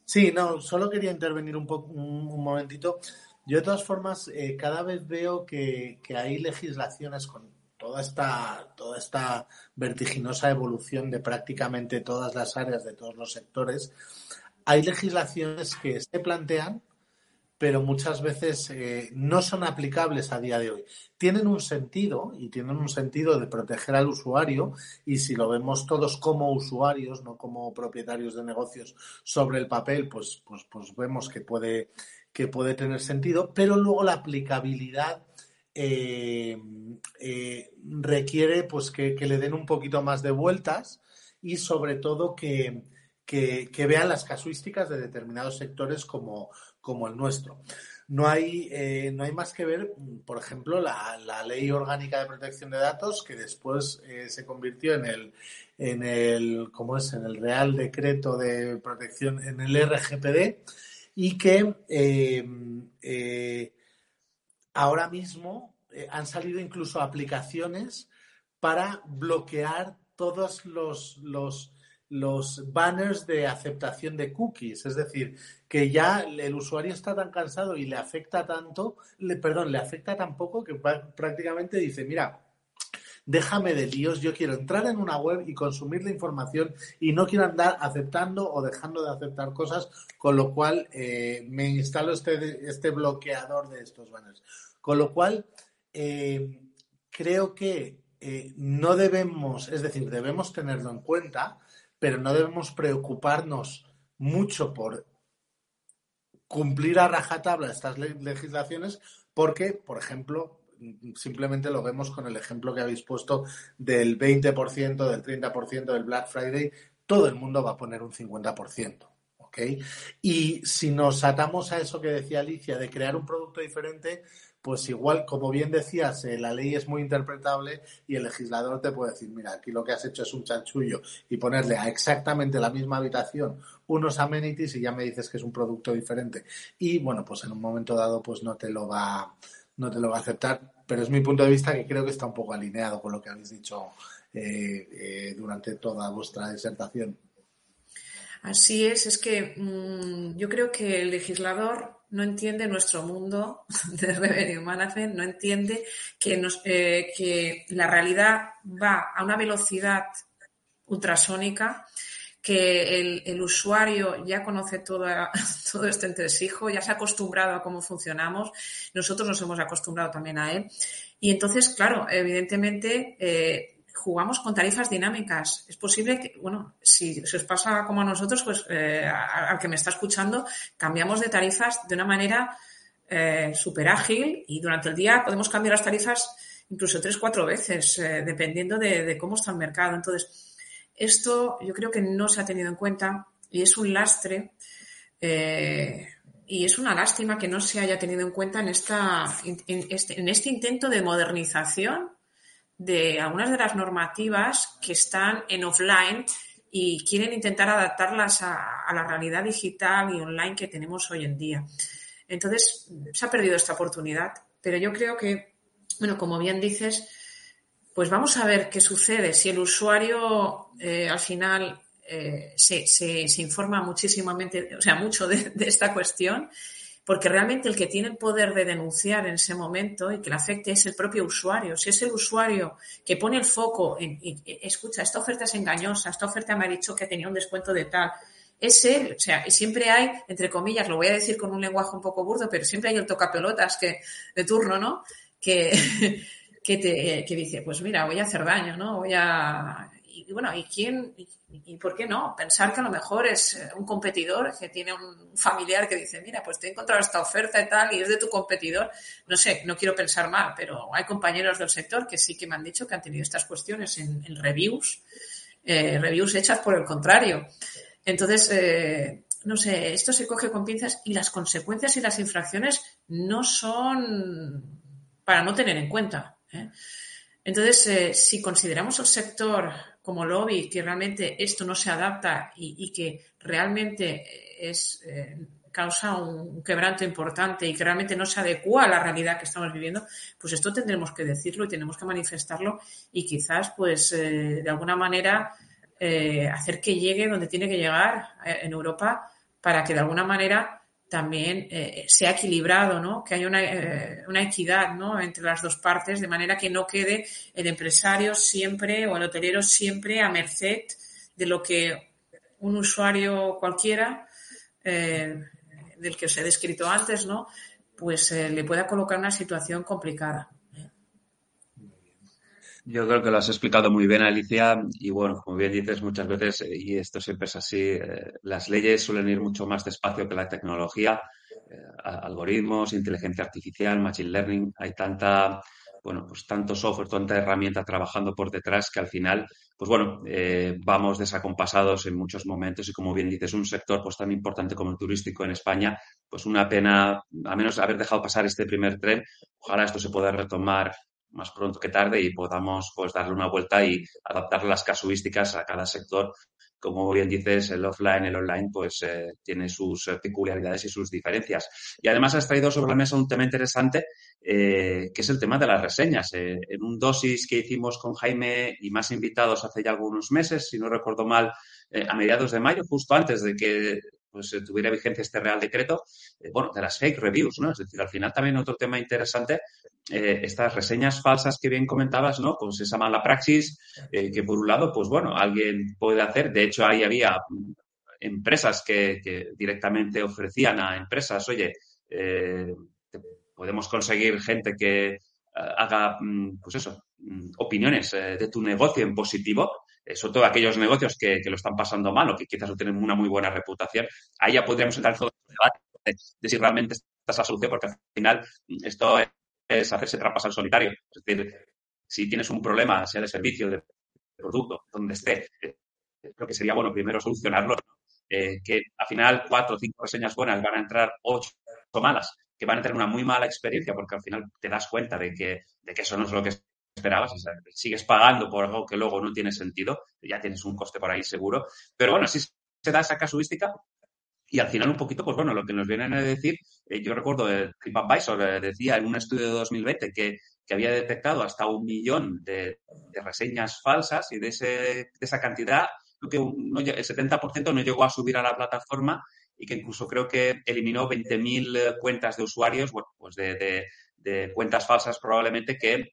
Sí, no, solo quería intervenir un, poco, un momentito yo de todas formas eh, cada vez veo que, hay legislaciones con toda esta, toda esta vertiginosa evolución de prácticamente todas las áreas de todos los sectores. Hay legislaciones que se plantean, pero muchas veces eh, no son aplicables a día de hoy. Tienen un sentido y tienen un sentido de proteger al usuario y si lo vemos todos como usuarios, no como propietarios de negocios sobre el papel, pues, pues, pues vemos que puede, que puede tener sentido, pero luego la aplicabilidad eh, eh, requiere pues que, le den un poquito más de vueltas y sobre todo que, vean las casuísticas de determinados sectores como, como el nuestro. No hay, eh, no hay más que ver, por ejemplo, la, Ley Orgánica de Protección de Datos, que después se convirtió en el, en el, ¿cómo es? En el Real Decreto de Protección, en el RGPD, y que eh, eh, ahora mismo eh, han salido incluso aplicaciones para bloquear todos los, los, los banners de aceptación de cookies. Es decir, que ya el usuario está tan cansado y le afecta tanto, perdón, le afecta tan poco que prácticamente dice, mira, déjame de líos, yo quiero entrar en una web y consumir la información y no quiero andar aceptando o dejando de aceptar cosas, con lo cual eh, me instalo este, este bloqueador de estos banners. Con lo cual, eh, creo que eh, no debemos, es decir, debemos tenerlo en cuenta, pero no debemos preocuparnos mucho por cumplir a rajatabla estas legislaciones porque, por ejemplo, simplemente lo vemos con el ejemplo que habéis puesto del 20%, del 30% del Black Friday, todo el mundo va a poner un 50%. ¿ok? Y si nos atamos a eso que decía Alicia, de crear un producto diferente, pues igual, como bien decías, eh, la ley es muy interpretable y el legislador te puede decir, mira, aquí lo que has hecho es un chanchullo y ponerle a exactamente la misma habitación unos amenities y ya me dices que es un producto diferente. Y bueno, pues en un momento dado, pues no te lo va, no te lo va a aceptar, pero es mi punto de vista que creo que está un poco alineado con lo que habéis dicho eh, eh, durante toda vuestra disertación. Así es, es que mm, yo creo que el legislador no entiende nuestro mundo de revenue management, no entiende que, nos, eh, que la realidad va a una velocidad ultrasónica que el, usuario ya conoce toda, todo este entresijo, ya se ha acostumbrado a cómo funcionamos, nosotros nos hemos acostumbrado también a él. Y entonces, claro, evidentemente, eh, jugamos con tarifas dinámicas. Es posible que, bueno, si, os pasa como a nosotros, pues eh, al que me está escuchando, cambiamos de tarifas de una manera eh, súper ágil y durante el día podemos cambiar las tarifas incluso tres, cuatro veces, eh, dependiendo de, cómo está el mercado. Entonces, esto yo creo que no se ha tenido en cuenta y es un lastre. y es una lástima que no se haya tenido en cuenta en, esta, este, en este intento de modernización de algunas de las normativas que están en offline y quieren intentar adaptarlas a, la realidad digital y online que tenemos hoy en día. Entonces, se ha perdido esta oportunidad, pero yo creo que, bueno, como bien dices, pues vamos a ver qué sucede. Si el usuario eh, al final eh, se, se, informa muchísimamente, o sea, mucho de esta cuestión, porque realmente el que tiene el poder de denunciar en ese momento y que le afecte es el propio usuario. Si es el usuario que pone el foco en, escucha, esta oferta es engañosa, esta oferta me ha dicho que tenía un descuento de tal, es él, o sea, y siempre hay, entre comillas, lo voy a decir con un lenguaje un poco burdo, pero siempre hay el tocapelotas que, de turno, ¿no? Que, que, te, dice, pues mira, voy a hacer daño, ¿no? Voy a, y, bueno, ¿y quién, y, por qué no? Pensar que a lo mejor es eh, un competidor que tiene un familiar que dice, mira, pues te he encontrado esta oferta y tal, y es de tu competidor. No sé, no quiero pensar mal, pero hay compañeros del sector que sí que me han dicho que han tenido estas cuestiones en, reviews, eh, reviews hechas por el contrario. Entonces, eh, no sé, esto se coge con pinzas y las consecuencias y las infracciones no son para no tener en cuenta. Entonces, si consideramos el sector como lobby que realmente esto no se adapta y, que realmente es eh, causa un quebranto importante y que realmente no se adecua a la realidad que estamos viviendo, pues esto tendremos que decirlo y tenemos que manifestarlo y quizás, pues, eh, de alguna manera eh, hacer que llegue donde tiene que llegar en Europa para que de alguna manera también eh, sea equilibrado, ¿no? Que haya una, eh, una, equidad, ¿no? Entre las dos partes, de manera que no quede el empresario siempre o el hotelero siempre a merced de lo que un usuario cualquiera, eh, del que os he descrito antes, ¿no? Pues le pueda colocar una situación complicada. Yo creo que lo has explicado muy bien, Alicia. Y bueno, como bien dices muchas veces, eh, y esto siempre es así, eh, las leyes suelen ir mucho más despacio que la tecnología. Eh, algoritmos, inteligencia artificial, machine learning, hay tanta, bueno, pues tanto software, tanta herramienta trabajando por detrás que al final, pues bueno, vamos desacompasados en muchos momentos y como bien dices, un sector pues tan importante como el turístico en España, pues una pena, a menos haber dejado pasar este primer tren. Ojalá esto se pueda retomar más pronto que tarde y podamos pues darle una vuelta y adaptar las casuísticas a cada sector como bien dices, el offline, el online, pues eh, tiene sus eh, peculiaridades y sus diferencias. Y además has traído sobre la mesa un tema interesante, eh, que es el tema de las reseñas. en un dosis que hicimos con Jaime y más invitados hace ya algunos meses, si no recuerdo mal, a mediados de mayo, justo antes de que pues tuviera vigencia este Real Decreto, bueno, de las fake reviews, ¿no? Es decir, al final también otro tema interesante eh, estas reseñas falsas que bien comentabas, ¿no? Pues esa mala praxis eh, que por un lado, pues bueno, alguien puede hacer. De hecho, ahí había empresas que, directamente ofrecían a empresas, oye, eh, podemos conseguir gente que haga, mm, pues eso, mm, opiniones de tu negocio en positivo, sobre todo aquellos negocios que, lo están pasando mal o que quizás no tienen una muy buena reputación. Ahí ya podríamos entrar en todo el debate de, si realmente esta es la solución, porque al final esto es es hacerse trampas al solitario. Es decir, si tienes un problema, sea de servicio, de producto, donde esté, eh, creo que sería bueno primero solucionarlo. Eh, que al final cuatro o cinco reseñas buenas van a entrar ocho malas, que van a tener una muy mala experiencia porque al final te das cuenta de que, de que eso no es lo que esperabas. Sigues pagando por algo que luego no tiene sentido, ya tienes un coste por ahí seguro. Pero bueno, si se da esa casuística, y al final un poquito, pues bueno, lo que nos vienen a decir, eh, yo recuerdo, el TripAdvisor eh, decía en un estudio de 2020 que, que había detectado hasta un millón de, reseñas falsas y de, ese, de esa cantidad, creo que el 70% no llegó a subir a la plataforma y que incluso creo que eliminó 20.000 eh, cuentas de usuarios, bueno, pues de, de, cuentas falsas probablemente que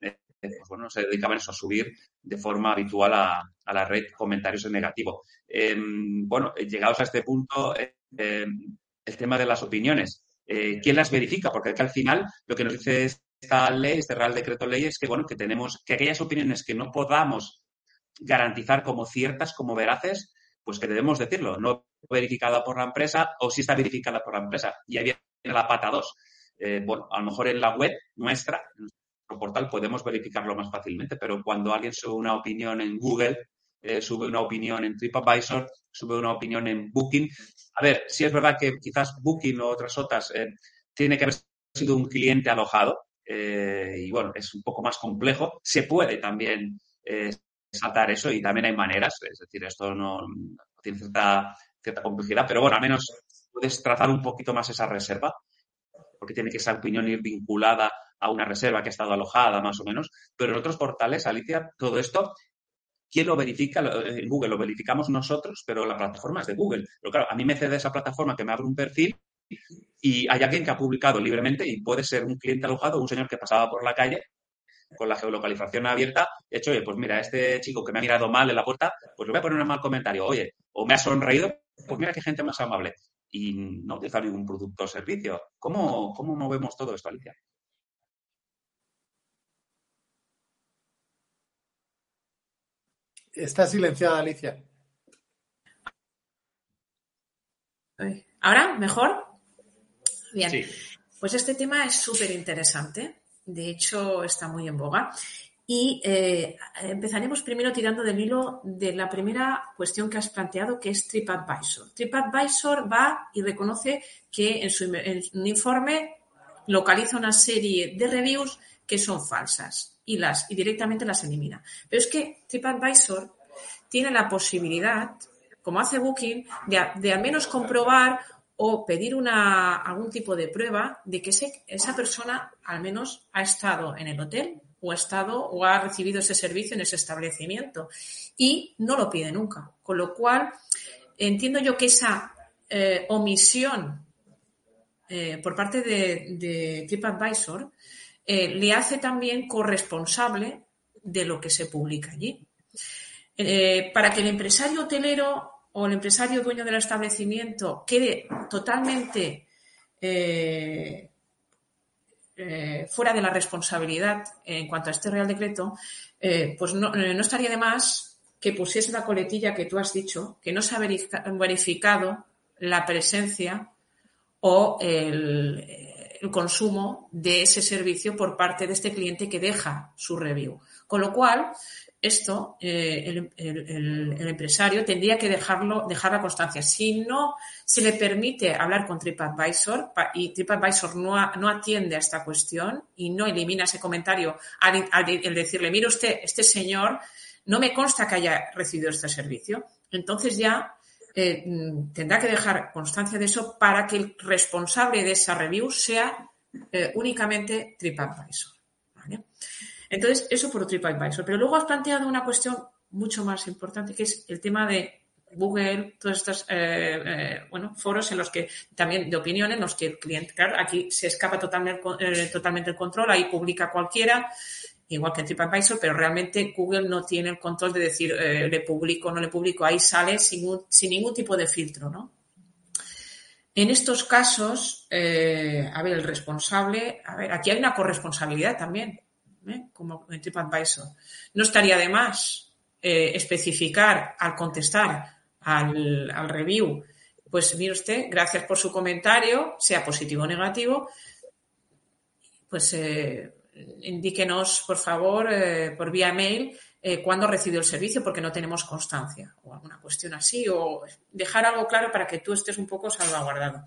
pues bueno, se dedicaban eso, a subir de forma habitual a, la red comentarios en negativo. Em, bueno, llegados a este punto, eh, el tema de las opiniones. Eh, ¿Quién las verifica? Porque al final lo que nos dice esta ley, este Real Decreto Ley, es que, bueno, que tenemos que aquellas opiniones que no podamos garantizar como ciertas, como veraces, pues que debemos decirlo, no verificada por la empresa o si está verificada por la empresa. Y ahí viene la pata 2. Eh, bueno, a lo mejor en la web nuestra, portal, podemos verificarlo más fácilmente, pero cuando alguien sube una opinión en Google, eh, sube una opinión en TripAdvisor, sube una opinión en Booking. A ver, si es verdad que quizás Booking o otras otras eh, tiene que haber sido un cliente alojado eh, y bueno, es un poco más complejo. Se puede también saltar eso y también hay maneras, es decir, esto no, tiene cierta, cierta complejidad, pero bueno, al menos puedes trazar un poquito más esa reserva porque tiene que esa opinión ir vinculada a una reserva que ha estado alojada, más o menos. Pero en otros portales, Alicia, todo esto ¿Quién lo verifica? En Google lo verificamos nosotros, pero la plataforma es de Google. Pero claro, a mí me cede esa plataforma que me abre un perfil y hay alguien que ha publicado libremente y puede ser un cliente alojado, un señor que pasaba por la calle con la geolocalización abierta, he hecho, oye, pues mira, este chico que me ha mirado mal en la puerta, pues le voy a poner un mal comentario, oye, o me ha sonreído, pues mira qué gente más amable. Y no utilizar ningún producto o servicio. ¿Cómo, cómo movemos todo esto, Alicia? Está silenciada, Alicia. ¿Ahora? ¿Mejor? Bien. Pues este tema es súper interesante. De hecho, está muy en boga. Y eh, empezaremos primero tirando del hilo de la primera cuestión que has planteado, que es TripAdvisor. TripAdvisor va y reconoce que en su, en su informe localiza una serie de reviews que son falsas y, las, y directamente las elimina. Pero es que TripAdvisor tiene la posibilidad, como hace Booking, de, al menos comprobar o pedir una, algún tipo de prueba de que esa persona al menos ha estado en el hotel o ha estado o ha recibido ese servicio en ese establecimiento y no lo pide nunca. Con lo cual, entiendo yo que esa eh, omisión eh, por parte de, de TripAdvisor eh, le hace también corresponsable de lo que se publica allí. Eh, para que el empresario hotelero o el empresario dueño del establecimiento quede totalmente eh, fuera de la responsabilidad en cuanto a este Real Decreto, pues no, no, estaría de más que pusiese la coletilla que tú has dicho, que no se ha verificado la presencia o el, el consumo de ese servicio por parte de este cliente que deja su review. Con lo cual, esto eh, el, empresario tendría que dejarlo, dejar la constancia. Si no se le permite hablar con TripAdvisor y TripAdvisor no, no atiende a esta cuestión y no elimina ese comentario al, decirle, mire usted, este señor no me consta que haya recibido este servicio, entonces ya eh, tendrá que dejar constancia de eso para que el responsable de esa review sea eh, únicamente TripAdvisor. Entonces, eso por TripAdvisor. Pero luego has planteado una cuestión mucho más importante, que es el tema de Google, todos estos eh, bueno, foros en los que también de opinión, en los que el cliente, claro, aquí se escapa totalmente, totalmente el control, ahí publica cualquiera, igual que en TripAdvisor, pero realmente Google no tiene el control de decir eh, le publico o no le publico, ahí sale sin, ningún tipo de filtro, ¿no? En estos casos, eh, a ver, el responsable, a ver, aquí hay una corresponsabilidad también, ¿eh? como en TripAdvisor. No estaría de más especificar al contestar al, review, pues mire usted, gracias por su comentario, sea positivo o negativo, pues indíquenos, por favor, eh, por vía mail, eh, cuándo recibió el servicio, porque no tenemos constancia, o alguna cuestión así, o dejar algo claro para que tú estés un poco salvaguardado.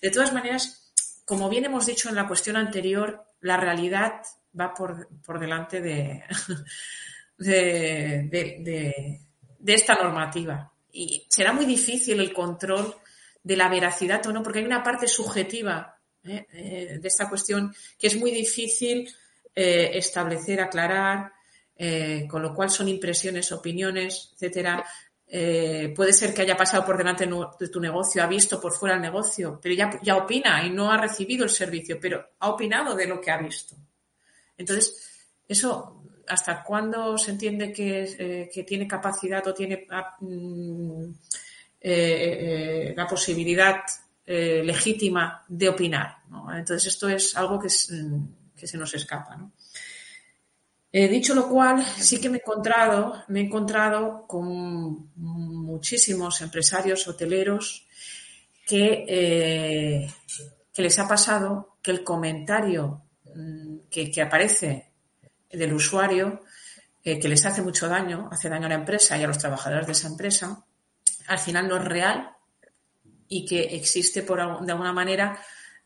De todas maneras, como bien hemos dicho en la cuestión anterior, la realidad va por, delante de, de, esta normativa. Y será muy difícil el control de la veracidad o no, porque hay una parte subjetiva de esta cuestión que es muy difícil eh, establecer, aclarar, con lo cual son impresiones, opiniones, etcétera. puede ser que haya pasado por delante de tu negocio, ha visto por fuera el negocio, pero ya, ya opina y no ha recibido el servicio, pero ha opinado de lo que ha visto. Entonces, eso, ¿hasta cuándo se entiende que, que tiene capacidad o tiene ah, mm, la posibilidad eh, legítima de opinar. Entonces, esto es algo que, mm, se nos escapa. Eh, dicho lo cual, sí que me he encontrado, me he encontrado con muchísimos empresarios hoteleros que, eh, les ha pasado que el comentario mm, que aparece del usuario, que les hace mucho daño, hace daño a la empresa y a los trabajadores de esa empresa, al final no es real y que existe por, de alguna manera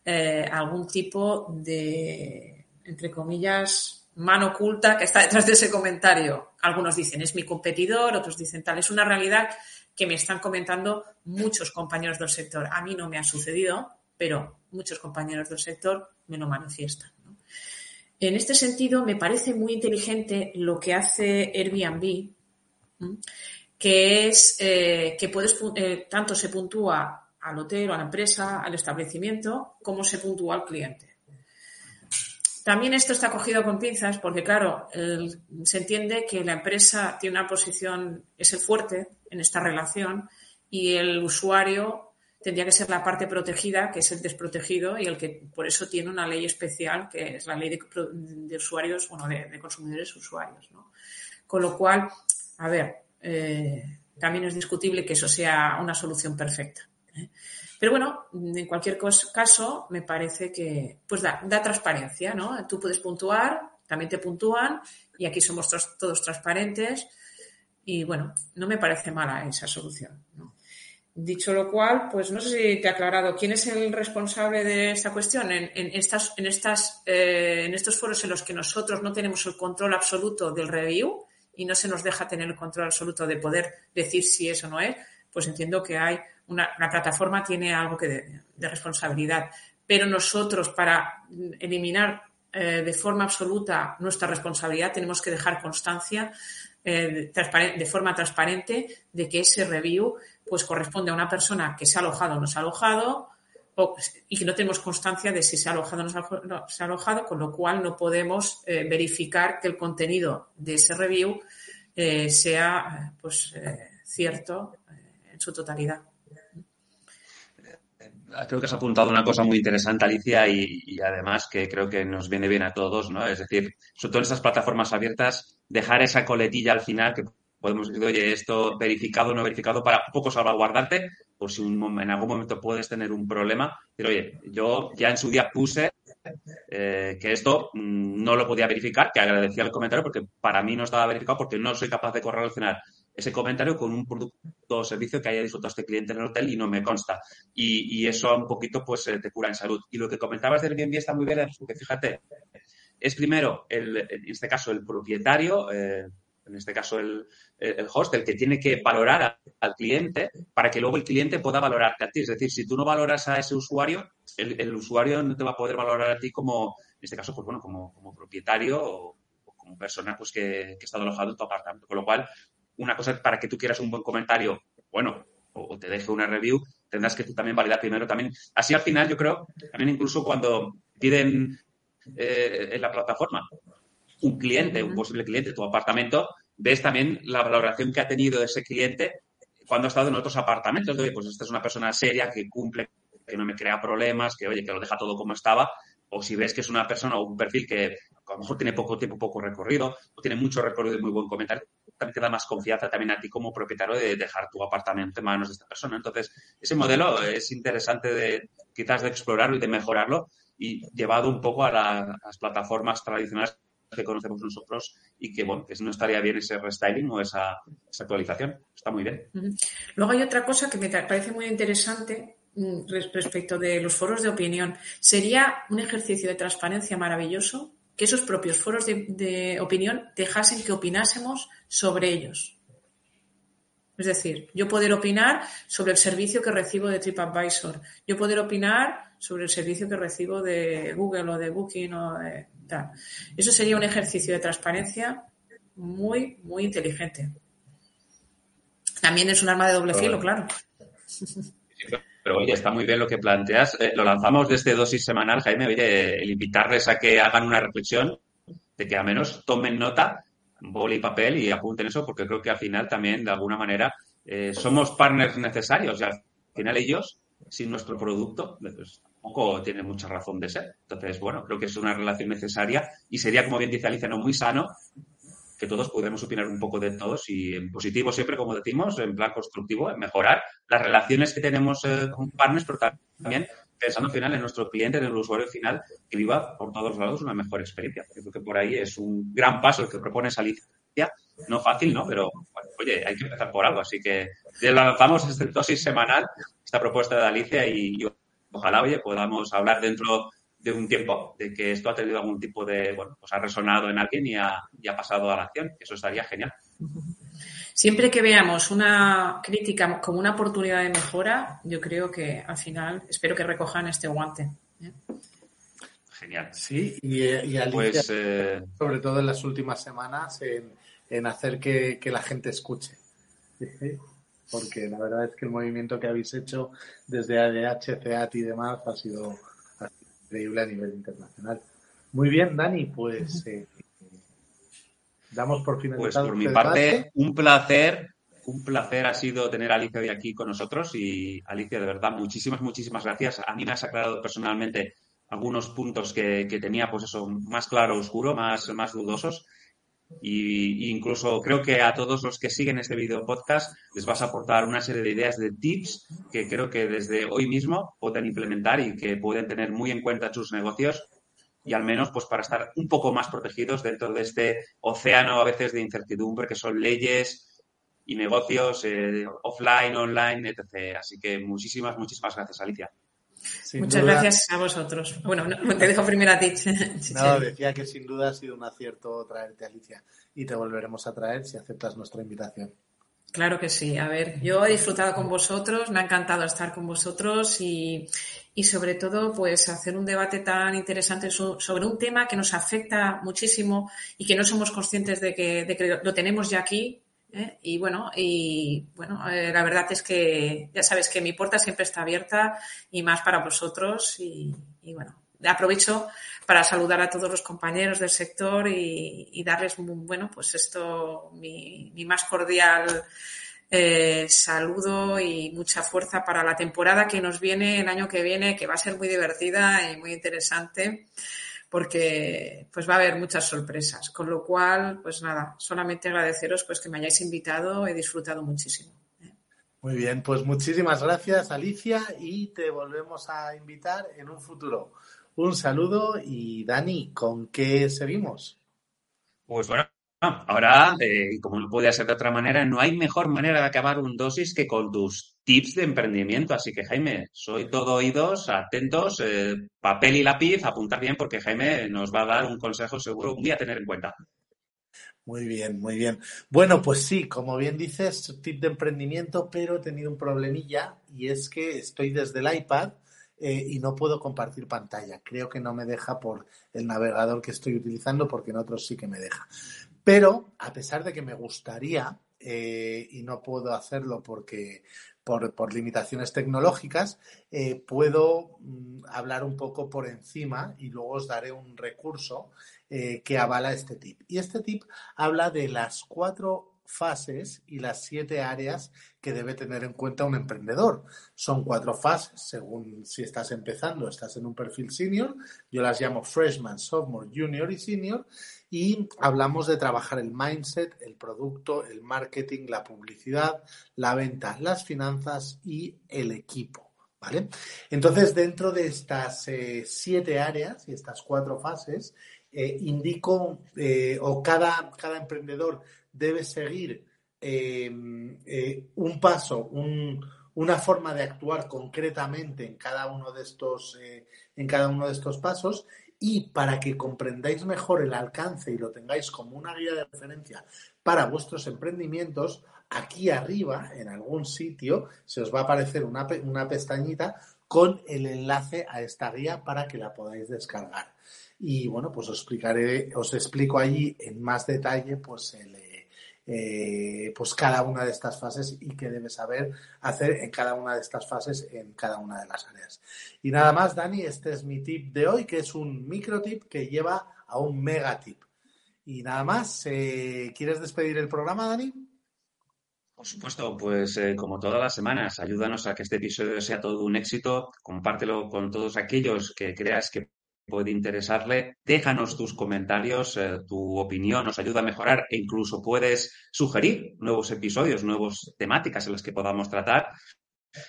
eh, algún tipo de, entre comillas, mano oculta que está detrás de ese comentario. Algunos dicen es mi competidor, otros dicen tal. Es una realidad que me están comentando muchos compañeros del sector. A mí no me ha sucedido, pero muchos compañeros del sector me lo manifiestan. En este sentido, me parece muy inteligente lo que hace Airbnb, que es eh, que puedes, eh, tanto se puntúa al hotel a la empresa, al establecimiento, cómo se puntúa al cliente. También esto está cogido con pinzas porque, claro, se entiende que la empresa tiene una posición, es el fuerte en esta relación y el usuario tendría que ser la parte protegida, que es el desprotegido y el que por eso tiene una ley especial, que es la ley de, usuarios, bueno, de, consumidores usuarios. Con lo cual, a ver, eh, también es discutible que eso sea una solución perfecta. Pero bueno, en cualquier caso, me parece que pues da, transparencia, ¿no? Tú puedes puntuar, también te puntúan y aquí somos todos transparentes y bueno, no me parece mala esa solución. Dicho lo cual, pues no sé si te ha aclarado quién es el responsable de esta cuestión. En, estas, en, estas, eh, en estos foros en los que nosotros no tenemos el control absoluto del review y no se nos deja tener el control absoluto de poder decir si eso no es, pues entiendo que hay una, la plataforma tiene algo que de, responsabilidad. Pero nosotros, para eliminar eh, de forma absoluta nuestra responsabilidad, tenemos que dejar constancia eh, de forma transparente de que ese review pues corresponde a una persona que se ha alojado o no se ha alojado y que no tenemos constancia de si se ha alojado o no se ha, alojado, con lo cual no podemos eh, verificar que el contenido de ese review sea pues cierto en su totalidad creo que has apuntado una cosa muy interesante, Alicia, y, además que creo que nos viene bien a todos, ¿no? Es decir, sobre todo en estas plataformas abiertas, dejar esa coletilla al final que podemos decir, oye, esto verificado o no verificado, para un poco salvaguardarte, por si en algún momento puedes tener un problema. Pero oye, yo ya en su día puse eh, que esto mm, no lo podía verificar, que agradecía el comentario porque para mí no estaba verificado porque no soy capaz de correlacionar ese comentario con un producto o servicio que haya disfrutado este cliente en el hotel y no me consta. Y, eso un poquito pues eh, te cura en salud. Y lo que comentabas del Airbnb está muy bien, porque fíjate, es primero, el, en este caso, el propietario, eh, en este caso el, el host, el que tiene que valorar al cliente para que luego el cliente pueda valorarte a ti. Es decir, si tú no valoras a ese usuario, el, usuario no te va a poder valorar a ti como, en este caso, pues bueno, como, como propietario o, como persona pues que, que, estado alojado en tu apartamento. Con lo cual, una cosa para que tú quieras un buen comentario, bueno, o, te deje una review, tendrás que tú también validar primero también. Así al final, yo creo, también incluso cuando piden eh, en la plataforma un cliente, un posible cliente, tu apartamento, ves también la valoración que ha tenido ese cliente cuando ha estado en otros apartamentos. De, pues esta es una persona seria que cumple, que no me crea problemas, que oye, que lo deja todo como estaba. O si ves que es una persona o un perfil que a lo mejor tiene poco tiempo, poco recorrido, o tiene mucho recorrido y muy buen comentario, también te da más confianza también a ti como propietario de dejar tu apartamento en manos de esta persona. Entonces, ese modelo es interesante de quizás de explorarlo y de mejorarlo y llevado un poco a, las plataformas tradicionales que conocemos nosotros y que, bueno, que no estaría bien ese restyling o esa, actualización. Está muy bien. Luego hay otra cosa que me parece muy interesante respecto de los foros de opinión. Sería un ejercicio de transparencia maravilloso que esos propios foros de, opinión dejasen que opinásemos sobre ellos. Es decir, yo poder opinar sobre el servicio que recibo de TripAdvisor, yo poder opinar sobre el servicio que recibo de Google o de Booking o de tal. Eso sería un ejercicio de transparencia muy, muy inteligente. También es un arma de doble filo, claro. Pero oye, está muy bien lo que planteas. Eh, lo lanzamos desde dosis semanal, Jaime. Oye, el invitarles a que hagan una reflexión, de que al menos tomen nota, boli y papel y apunten eso, porque creo que al final también, de alguna manera, eh, somos partners necesarios. Y al final ellos, sin nuestro producto, pues, tampoco tienen mucha razón de ser. Entonces, bueno, creo que es una relación necesaria y sería, como bien dice Alicia, no muy sano que todos podremos opinar un poco de todos y en positivo siempre, como decimos, en plan constructivo, en mejorar las relaciones que tenemos eh, con partners, pero también pensando al final en nuestro cliente, en el usuario final, que viva por todos lados una mejor experiencia. Creo que por ahí es un gran paso el que propone Alicia. No fácil, ¿no? Pero, oye, hay que empezar por algo. Así que lanzamos este dosis semanal, esta propuesta de Alicia y, y ojalá, oye, podamos hablar dentro de un tiempo, de que esto ha tenido algún tipo de, bueno, pues ha resonado en alguien y ha, y ha pasado a la acción. Eso estaría genial. Siempre que veamos una crítica como una oportunidad de mejora, yo creo que al final espero que recojan este guante. ¿eh? Genial. Sí, y, y pues, eh, sobre todo en las últimas semanas, en, en hacer que, que, la gente escuche. Porque la verdad es que el movimiento que habéis hecho desde ADH, CEAT y demás ha sido increíble a nivel internacional. Muy bien, Dani, pues eh, damos por finalizado. Pues por mi parte, un placer, un placer ha sido tener a Alicia hoy aquí con nosotros y Alicia, de verdad, muchísimas, muchísimas gracias. A mí me has aclarado personalmente algunos puntos que, tenía, pues eso, más claro, oscuro, más, más dudosos. Y, incluso creo que a todos los que siguen este video podcast les vas a aportar una serie de ideas, de tips que creo que desde hoy mismo pueden implementar y que pueden tener muy en cuenta sus negocios y al menos pues para estar un poco más protegidos dentro de este océano a veces de incertidumbre que son leyes y negocios eh, offline, online, etc. Así que muchísimas, muchísimas gracias, Alicia. Muchas gracias a vosotros. Bueno, te dejo primero a ti. no, decía que sin duda ha sido un acierto traerte, Alicia, y te volveremos a traer si aceptas nuestra invitación. Claro que sí. A ver, yo he disfrutado con vosotros, me ha encantado estar con vosotros y, y sobre todo, pues hacer un debate tan interesante sobre un tema que nos afecta muchísimo y que no somos conscientes de que, de que lo tenemos ya aquí ¿eh? Y bueno, y bueno, eh, la verdad es que ya sabes que mi puerta siempre está abierta y más para vosotros y, bueno, aprovecho para saludar a todos los compañeros del sector y, darles, bueno, pues esto, mi, más cordial eh, saludo y mucha fuerza para la temporada que nos viene el año que viene, que va a ser muy divertida y muy interesante porque pues va a haber muchas sorpresas. Con lo cual, pues nada, solamente agradeceros pues que me hayáis invitado, he disfrutado muchísimo. Muy bien, pues muchísimas gracias Alicia y te volvemos a invitar en un futuro. Un saludo y Dani, ¿con qué seguimos? Pues bueno, ahora, eh, como no podía ser de otra manera, no hay mejor manera de acabar un dosis que con tus tips de emprendimiento. Así que, Jaime, soy todo oídos, atentos, eh, papel y lápiz, apuntar bien porque Jaime nos va a dar un consejo seguro día a tener en cuenta. Muy bien, muy bien. Bueno, pues sí, como bien dices, tip de emprendimiento, pero he tenido un problemilla y es que estoy desde el iPad eh, y no puedo compartir pantalla. Creo que no me deja por el navegador que estoy utilizando porque en otros sí que me deja. Pero a pesar de que me gustaría eh, y no puedo hacerlo porque por, limitaciones tecnológicas, eh, puedo mm, hablar un poco por encima y luego os daré un recurso eh, que avala este tip. Y este tip habla de las cuatro fases y las siete áreas que debe tener en cuenta un emprendedor. Son cuatro fases, según si estás empezando, estás en un perfil senior, yo las llamo freshman, sophomore, junior y senior, y hablamos de trabajar el mindset, el producto, el marketing, la publicidad, la venta, las finanzas y el equipo. ¿Vale? Entonces, dentro de estas eh, siete áreas y estas cuatro fases, eh, indico eh, o cada, cada emprendedor debe seguir eh, un paso, una forma de actuar concretamente en cada uno de estos, en cada uno de estos pasos y para que comprendáis mejor el alcance y lo tengáis como una guía de referencia para vuestros emprendimientos, aquí arriba, en algún sitio, se os va a aparecer una, una pestañita con el enlace a esta guía para que la podáis descargar. Y bueno, pues os explicaré, os explico allí en más detalle, pues eh, pues cada una de estas fases y qué debes saber hacer en cada una de estas fases en cada una de las áreas. Y nada más, Dani, este es mi tip de hoy, que es un micro tip que lleva a un mega tip. Y nada más, eh, ¿quieres despedir el programa, Dani? Por supuesto, pues eh, como todas las semanas, ayúdanos a que este episodio sea todo un éxito, compártelo con todos aquellos que creas que puede interesarle. Déjanos tus comentarios, eh, tu opinión, nos ayuda a mejorar e incluso puedes sugerir nuevos episodios, nuevas temáticas en las que podamos tratar.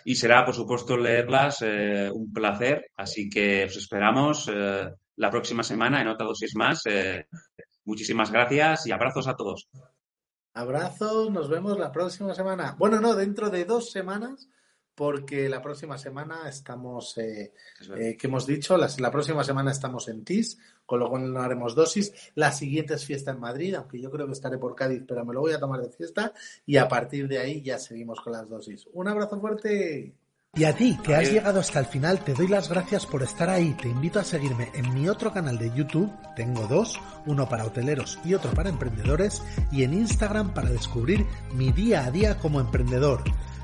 Y será, por supuesto, leerlas eh, un placer. Así que os esperamos eh, la próxima semana en otra dosis más. muchísimas gracias y abrazos a todos. Abrazos, nos vemos la próxima semana. Bueno, no, dentro de dos semanas porque la próxima semana estamos, eh, eh, que hemos dicho, la, la, próxima semana estamos en TIS, con lo cual no haremos dosis. La siguiente es fiesta en Madrid, aunque yo creo que estaré por Cádiz, pero me lo voy a tomar de fiesta y a partir de ahí ya seguimos con las dosis. Un abrazo fuerte. Y a ti, que has llegado hasta el final, te doy las gracias por estar ahí. Te invito a seguirme en mi otro canal de YouTube, tengo dos, uno para hoteleros y otro para emprendedores, y en Instagram para descubrir mi día a día como emprendedor.